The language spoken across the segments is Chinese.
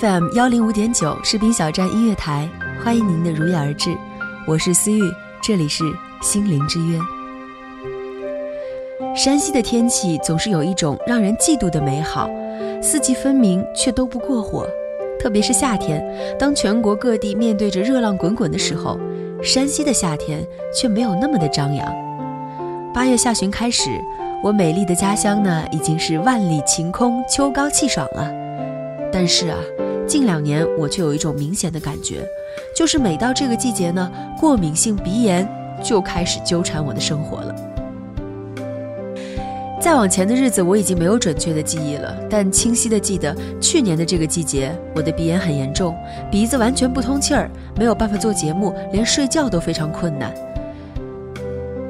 ，FM 幺零五点九士兵小站音乐台，欢迎您的如约而至，我是思玉，这里是心灵之约。山西的天气总是有一种让人嫉妒的美好，四季分明却都不过火。特别是夏天，当全国各地面对着热浪滚滚的时候，山西的夏天却没有那么的张扬。八月下旬开始，我美丽的家乡呢已经是万里晴空、秋高气爽了。但是啊，近两年我却有一种明显的感觉，就是每到这个季节呢，过敏性鼻炎就开始纠缠我的生活了。再往前的日子我已经没有准确的记忆了，但清晰的记得去年的这个季节，我的鼻炎很严重，鼻子完全不通气儿，没有办法做节目，连睡觉都非常困难。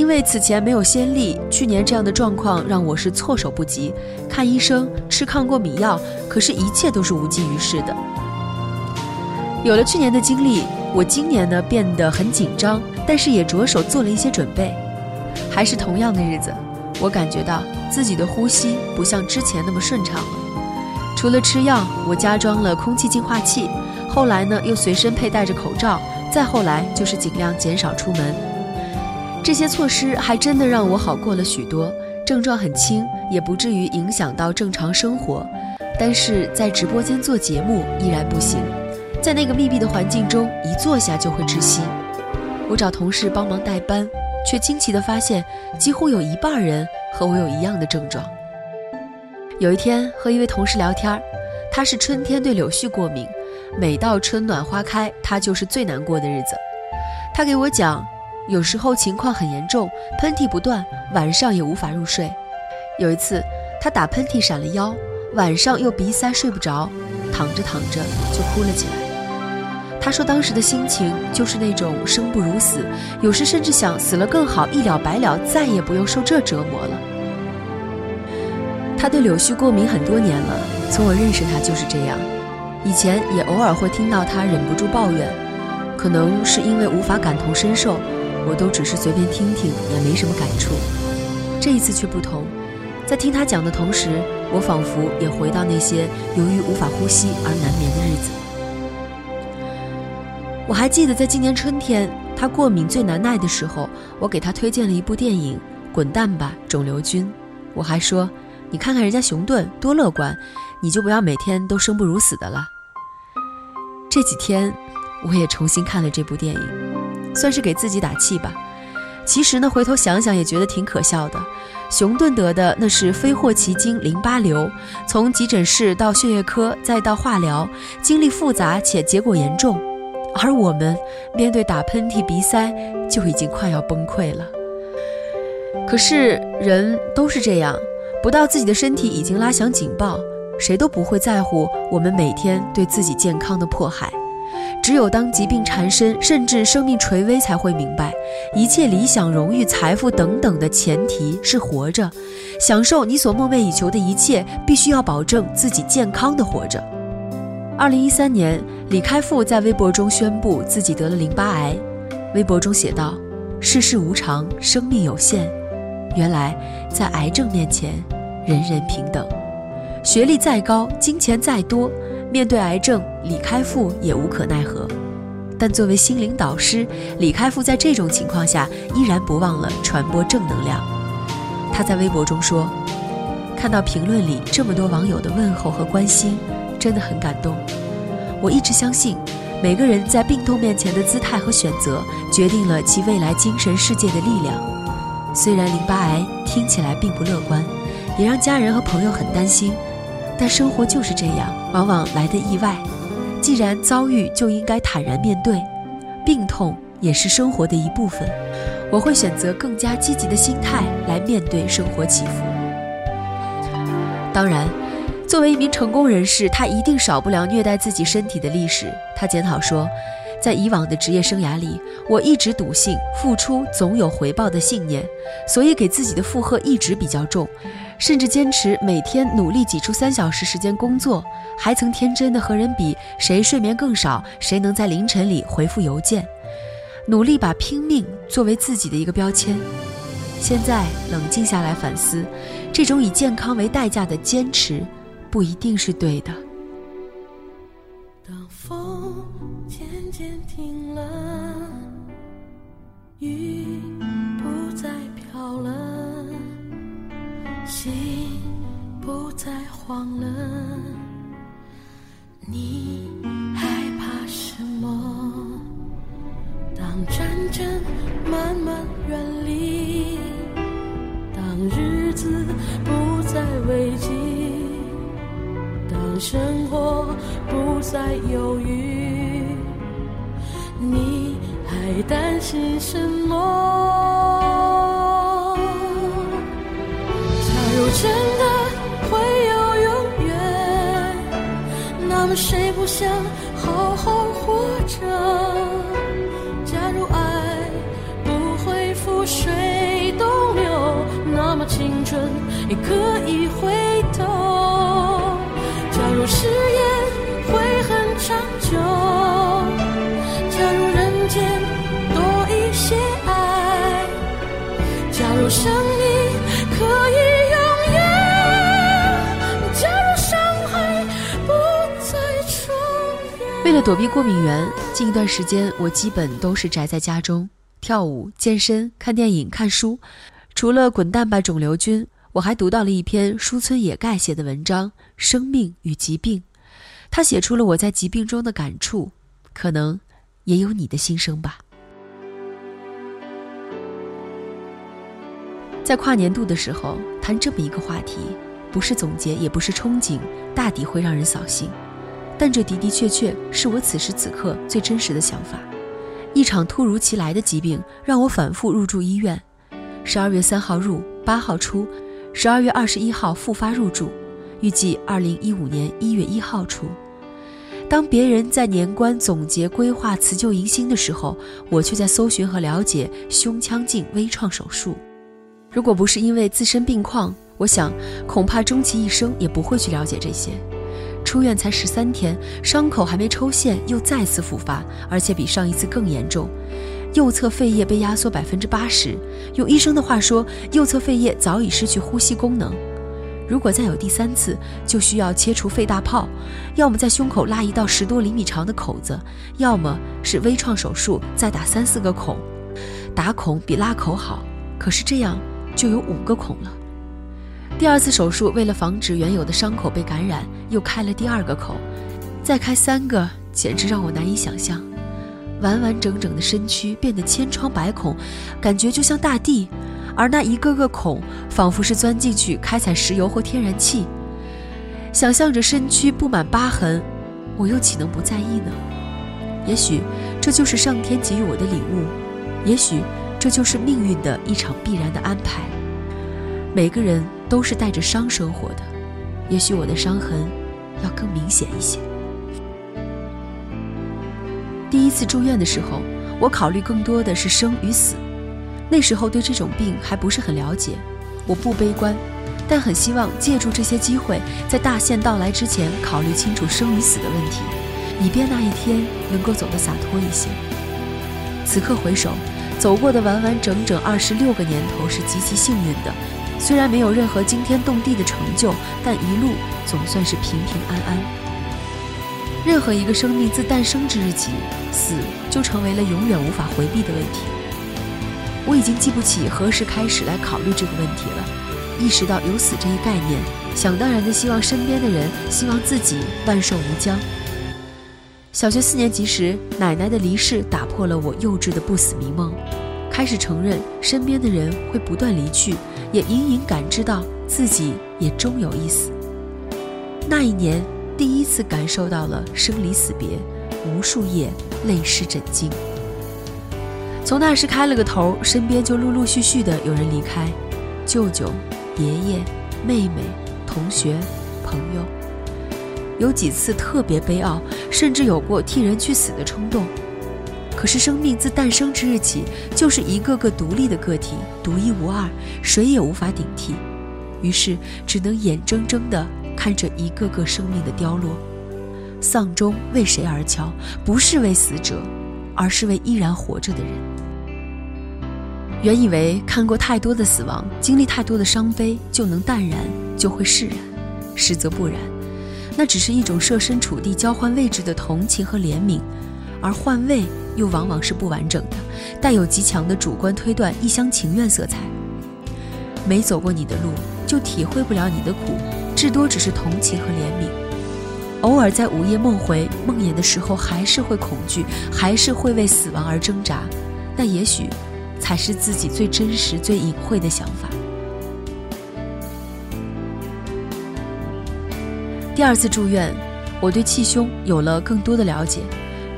因为此前没有先例，去年这样的状况让我是措手不及，看医生，吃抗过敏药，可是一切都是无济于事的。有了去年的经历，我今年呢变得很紧张，但是也着手做了一些准备，还是同样的日子。我感觉到自己的呼吸不像之前那么顺畅了。除了吃药，我加装了空气净化器，后来呢又随身佩戴着口罩，再后来就是尽量减少出门。这些措施还真的让我好过了许多，症状很轻，也不至于影响到正常生活。但是在直播间做节目依然不行，在那个密闭的环境中，一坐下就会窒息。我找同事帮忙代班。却惊奇地发现，几乎有一半人和我有一样的症状。有一天和一位同事聊天，他是春天对柳絮过敏，每到春暖花开，他就是最难过的日子。他给我讲，有时候情况很严重，喷嚏不断，晚上也无法入睡。有一次，他打喷嚏闪了腰，晚上又鼻塞睡不着，躺着躺着就哭了起来。他说：“当时的心情就是那种生不如死，有时甚至想死了更好，一了百了，再也不用受这折磨了。”他对柳絮过敏很多年了，从我认识他就是这样。以前也偶尔会听到他忍不住抱怨，可能是因为无法感同身受，我都只是随便听听，也没什么感触。这一次却不同，在听他讲的同时，我仿佛也回到那些由于无法呼吸而难眠的日子。我还记得，在今年春天，他过敏最难耐的时候，我给他推荐了一部电影《滚蛋吧，肿瘤君》。我还说：“你看看人家熊顿多乐观，你就不要每天都生不如死的了。”这几天，我也重新看了这部电影，算是给自己打气吧。其实呢，回头想想也觉得挺可笑的。熊顿得的那是非霍奇金淋巴瘤，从急诊室到血液科再到化疗，经历复杂且结果严重。而我们面对打喷嚏、鼻塞，就已经快要崩溃了。可是人都是这样，不到自己的身体已经拉响警报，谁都不会在乎我们每天对自己健康的迫害。只有当疾病缠身，甚至生命垂危，才会明白，一切理想、荣誉、财富等等的前提是活着，享受你所梦寐以求的一切，必须要保证自己健康的活着。二零一三年，李开复在微博中宣布自己得了淋巴癌。微博中写道：“世事无常，生命有限。原来，在癌症面前，人人平等。学历再高，金钱再多，面对癌症，李开复也无可奈何。但作为心灵导师，李开复在这种情况下依然不忘了传播正能量。他在微博中说：“看到评论里这么多网友的问候和关心，真的很感动。我一直相信，每个人在病痛面前的姿态和选择，决定了其未来精神世界的力量。虽然淋巴癌听起来并不乐观，也让家人和朋友很担心，但生活就是这样，往往来的意外。”既然遭遇，就应该坦然面对，病痛也是生活的一部分。我会选择更加积极的心态来面对生活起伏。当然，作为一名成功人士，他一定少不了虐待自己身体的历史。他检讨说，在以往的职业生涯里，我一直笃信付出总有回报的信念，所以给自己的负荷一直比较重。甚至坚持每天努力挤出三小时时间工作，还曾天真的和人比谁睡眠更少，谁能在凌晨里回复邮件，努力把拼命作为自己的一个标签。现在冷静下来反思，这种以健康为代价的坚持，不一定是对的。再慌了，你害怕什么？当战争慢慢远离，当日子不再危机，当生活不再犹豫，你还担心什么？不想好好活着？假如爱不会覆水东流，那么青春也可以回头。假如誓言会很长久，假如人间多一些爱，假如生命为了躲避过敏源，近一段时间我基本都是宅在家中跳舞、健身、看电影、看书。除了滚蛋吧肿瘤君，我还读到了一篇书村野盖写的文章《生命与疾病》，他写出了我在疾病中的感触，可能也有你的心声吧。在跨年度的时候谈这么一个话题，不是总结，也不是憧憬，大抵会让人扫兴。但这的的确确是我此时此刻最真实的想法。一场突如其来的疾病让我反复入住医院，十二月三号入，八号出，十二月二十一号复发入住，预计二零一五年一月一号出。当别人在年关总结规划辞旧迎新的时候，我却在搜寻和了解胸腔镜微创手术。如果不是因为自身病况，我想恐怕终其一生也不会去了解这些。出院才十三天，伤口还没抽线，又再次复发，而且比上一次更严重。右侧肺叶被压缩百分之八十，用医生的话说，右侧肺叶早已失去呼吸功能。如果再有第三次，就需要切除肺大泡，要么在胸口拉一道十多厘米长的口子，要么是微创手术再打三四个孔。打孔比拉口好，可是这样就有五个孔了。第二次手术，为了防止原有的伤口被感染，又开了第二个口，再开三个，简直让我难以想象。完完整整的身躯变得千疮百孔，感觉就像大地，而那一个个孔，仿佛是钻进去开采石油或天然气。想象着身躯布满疤痕，我又岂能不在意呢？也许这就是上天给予我的礼物，也许这就是命运的一场必然的安排。每个人都是带着伤生活的，也许我的伤痕要更明显一些。第一次住院的时候，我考虑更多的是生与死。那时候对这种病还不是很了解，我不悲观，但很希望借助这些机会，在大限到来之前考虑清楚生与死的问题，以便那一天能够走得洒脱一些。此刻回首，走过的完完整整二十六个年头是极其幸运的。虽然没有任何惊天动地的成就，但一路总算是平平安安。任何一个生命自诞生之日起，死就成为了永远无法回避的问题。我已经记不起何时开始来考虑这个问题了。意识到有死这一概念，想当然的希望身边的人，希望自己万寿无疆。小学四年级时，奶奶的离世打破了我幼稚的不死迷梦，开始承认身边的人会不断离去，也隐隐感知到自己也终有一死。那一年，第一次感受到了生离死别，无数夜泪湿枕巾。从那时开了个头，身边就陆陆续续的有人离开，舅舅、爷爷、妹妹、同学、朋友，有几次特别悲傲，甚至有过替人去死的冲动。可是生命自诞生之日起，就是一个个独立的个体，独一无二，谁也无法顶替。于是只能眼睁睁地。看着一个个生命的凋落，丧钟为谁而敲？不是为死者，而是为依然活着的人。原以为看过太多的死亡，经历太多的伤悲，就能淡然，就会释然，实则不然。那只是一种设身处地、交换位置的同情和怜悯，而换位又往往是不完整的，带有极强的主观推断、一厢情愿色彩。没走过你的路，就体会不了你的苦。至多只是同情和怜悯，偶尔在午夜梦回、梦魇的时候，还是会恐惧，还是会为死亡而挣扎。那也许，才是自己最真实、最隐晦的想法。第二次住院，我对气胸有了更多的了解，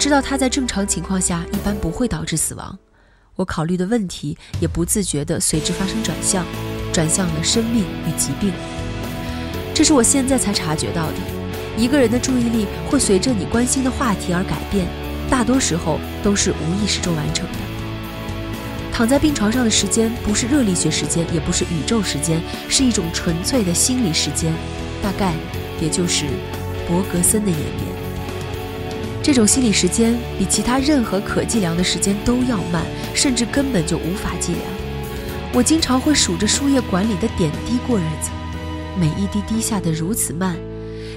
知道它在正常情况下一般不会导致死亡。我考虑的问题也不自觉地随之发生转向，转向了生命与疾病。这是我现在才察觉到的，一个人的注意力会随着你关心的话题而改变，大多时候都是无意识中完成的。躺在病床上的时间不是热力学时间，也不是宇宙时间，是一种纯粹的心理时间，大概也就是伯格森的演变。这种心理时间比其他任何可计量的时间都要慢，甚至根本就无法计量。我经常会数着输液管里的点滴过日子。每一滴滴下的如此慢，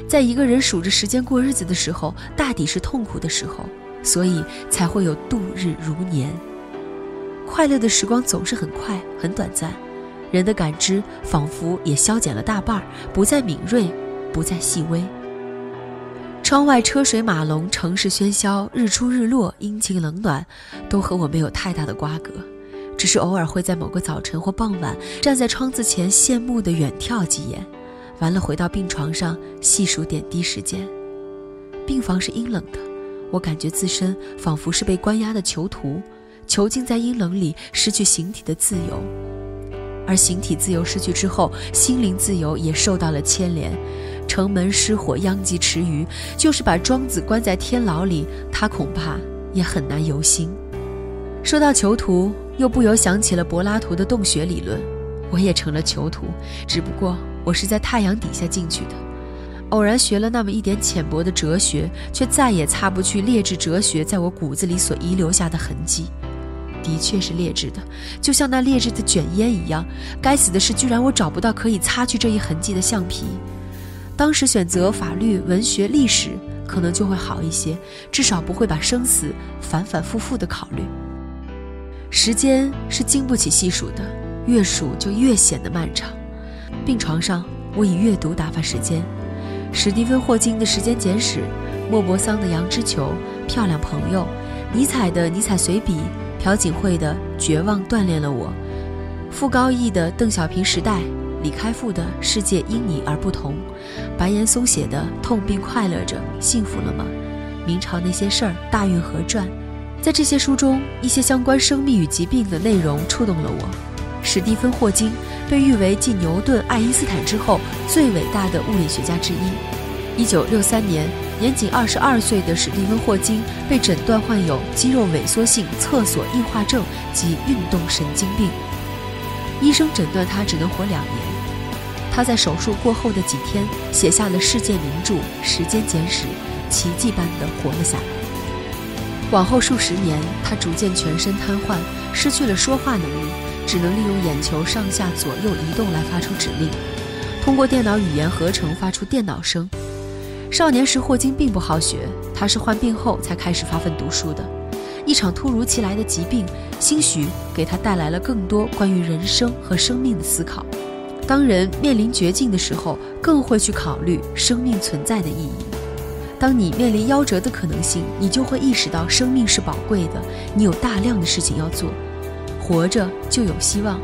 在一个人数着时间过日子的时候，大抵是痛苦的时候，所以才会有度日如年。快乐的时光总是很快很短暂，人的感知仿佛也消减了大半，不再敏锐，不再细微。窗外车水马龙，城市喧嚣，日出日落，阴晴冷暖，都和我没有太大的瓜葛。只是偶尔会在某个早晨或傍晚，站在窗子前羡慕的远眺几眼，完了回到病床上细数点滴时间。病房是阴冷的，我感觉自身仿佛是被关押的囚徒，囚禁在阴冷里，失去形体的自由。而形体自由失去之后，心灵自由也受到了牵连。城门失火，殃及池鱼，就是把庄子关在天牢里，他恐怕也很难游心。说到囚徒。又不由想起了柏拉图的洞穴理论，我也成了囚徒，只不过我是在太阳底下进去的。偶然学了那么一点浅薄的哲学，却再也擦不去劣质哲学在我骨子里所遗留下的痕迹。的确是劣质的，就像那劣质的卷烟一样。该死的是，居然我找不到可以擦去这一痕迹的橡皮。当时选择法律、文学、历史，可能就会好一些，至少不会把生死反反复复的考虑。时间是经不起细数的，越数就越显得漫长。病床上，我以阅读打发时间。史蒂芬·霍金的《时间简史》，莫泊桑的《羊脂球》，漂亮朋友，尼采的《尼采随笔》，朴槿惠的《绝望锻炼了我》，傅高义的《邓小平时代》，李开复的《世界因你而不同》，白岩松写的《痛并快乐着，幸福了吗》，明朝那些事儿，《大运河传》。在这些书中，一些相关生命与疾病的内容触动了我。史蒂芬·霍金被誉为继牛顿、爱因斯坦之后最伟大的物理学家之一。1963年，年仅22岁的史蒂芬·霍金被诊断患有肌肉萎缩性侧索硬化症及运动神经病，医生诊断他只能活两年。他在手术过后的几天写下了世界名著《时间简史》，奇迹般的活了下来。往后数十年，他逐渐全身瘫痪，失去了说话能力，只能利用眼球上下左右移动来发出指令，通过电脑语言合成发出电脑声。少年时霍金并不好学，他是患病后才开始发奋读书的。一场突如其来的疾病，兴许给他带来了更多关于人生和生命的思考。当人面临绝境的时候，更会去考虑生命存在的意义。当你面临夭折的可能性，你就会意识到生命是宝贵的，你有大量的事情要做，活着就有希望。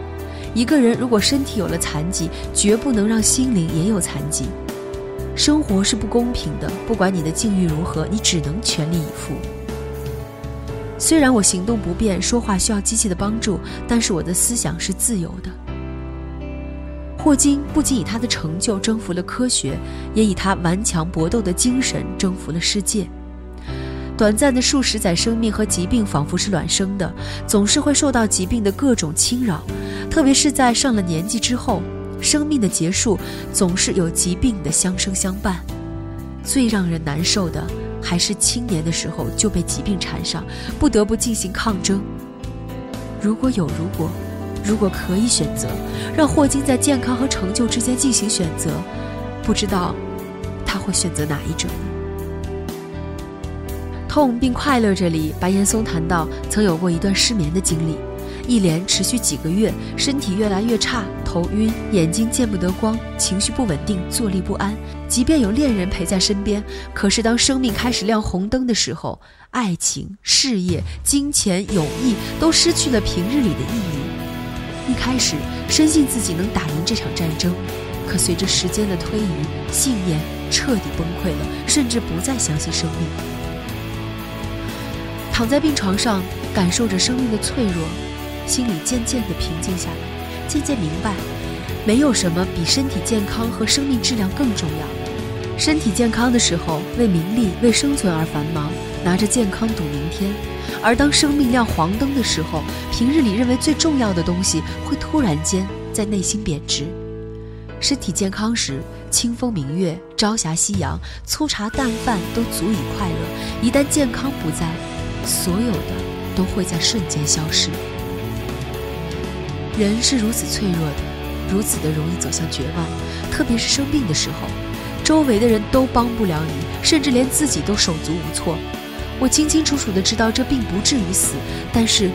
一个人如果身体有了残疾，绝不能让心灵也有残疾。生活是不公平的，不管你的境遇如何，你只能全力以赴。虽然我行动不便，说话需要机器的帮助，但是我的思想是自由的。霍金不仅以他的成就征服了科学，也以他顽强搏斗的精神征服了世界。短暂的数十载生命和疾病仿佛是卵生的，总是会受到疾病的各种侵扰，特别是在上了年纪之后，生命的结束总是有疾病的相生相伴。最让人难受的。还是青年的时候就被疾病缠上，不得不进行抗争。如果有如果，如果可以选择，让霍金在健康和成就之间进行选择，不知道他会选择哪一种。痛并快乐这里，白岩松谈到曾有过一段失眠的经历。一连持续几个月，身体越来越差，头晕，眼睛见不得光，情绪不稳定，坐立不安。即便有恋人陪在身边，可是当生命开始亮红灯的时候，爱情、事业、金钱、友谊都失去了平日里的意义。一开始深信自己能打赢这场战争，可随着时间的推移，信念彻底崩溃了，甚至不再相信生命。躺在病床上，感受着生命的脆弱。心里渐渐地平静下来，渐渐明白，没有什么比身体健康和生命质量更重要。身体健康的时候，为名利、为生存而繁忙，拿着健康赌明天；而当生命亮黄灯的时候，平日里认为最重要的东西，会突然间在内心贬值。身体健康时，清风明月、朝霞夕阳、粗茶淡饭都足以快乐；一旦健康不在，所有的都会在瞬间消失。人是如此脆弱的，如此的容易走向绝望，特别是生病的时候，周围的人都帮不了你，甚至连自己都手足无措。我清清楚楚的知道这并不至于死，但是，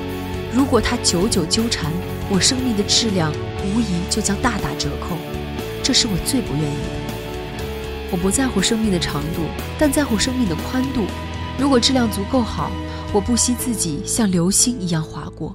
如果他久久纠缠，我生命的质量无疑就将大打折扣。这是我最不愿意的。我不在乎生命的长度，但在乎生命的宽度。如果质量足够好，我不惜自己像流星一样划过。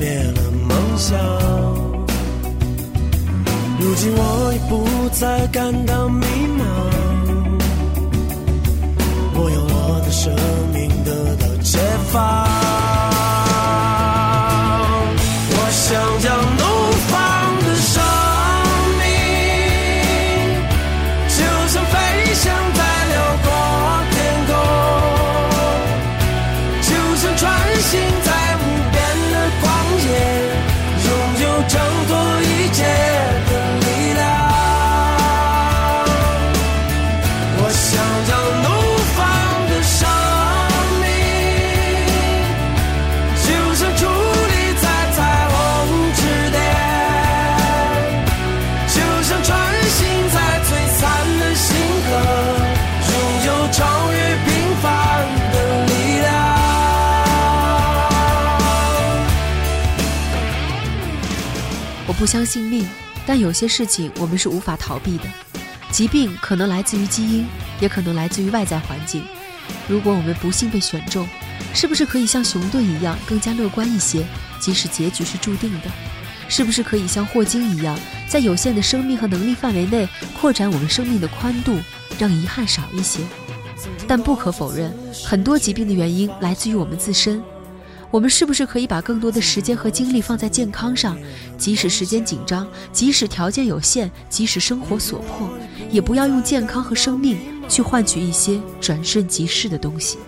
灭了梦想，如今我已不再感到迷茫，我用我的生命得到解放。不相信命，但有些事情我们是无法逃避的。疾病可能来自于基因，也可能来自于外在环境。如果我们不幸被选中，是不是可以像熊顿一样更加乐观一些，即使结局是注定的？是不是可以像霍金一样，在有限的生命和能力范围内扩展我们生命的宽度，让遗憾少一些？但不可否认，很多疾病的原因来自于我们自身。我们是不是可以把更多的时间和精力放在健康上？即使时间紧张，即使条件有限，即使生活所迫，也不要用健康和生命去换取一些转瞬即逝的东西。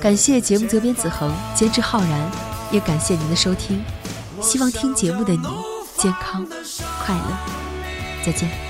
感谢节目责编子恒，监制浩然，也感谢您的收听。希望听节目的你健康快乐，再见。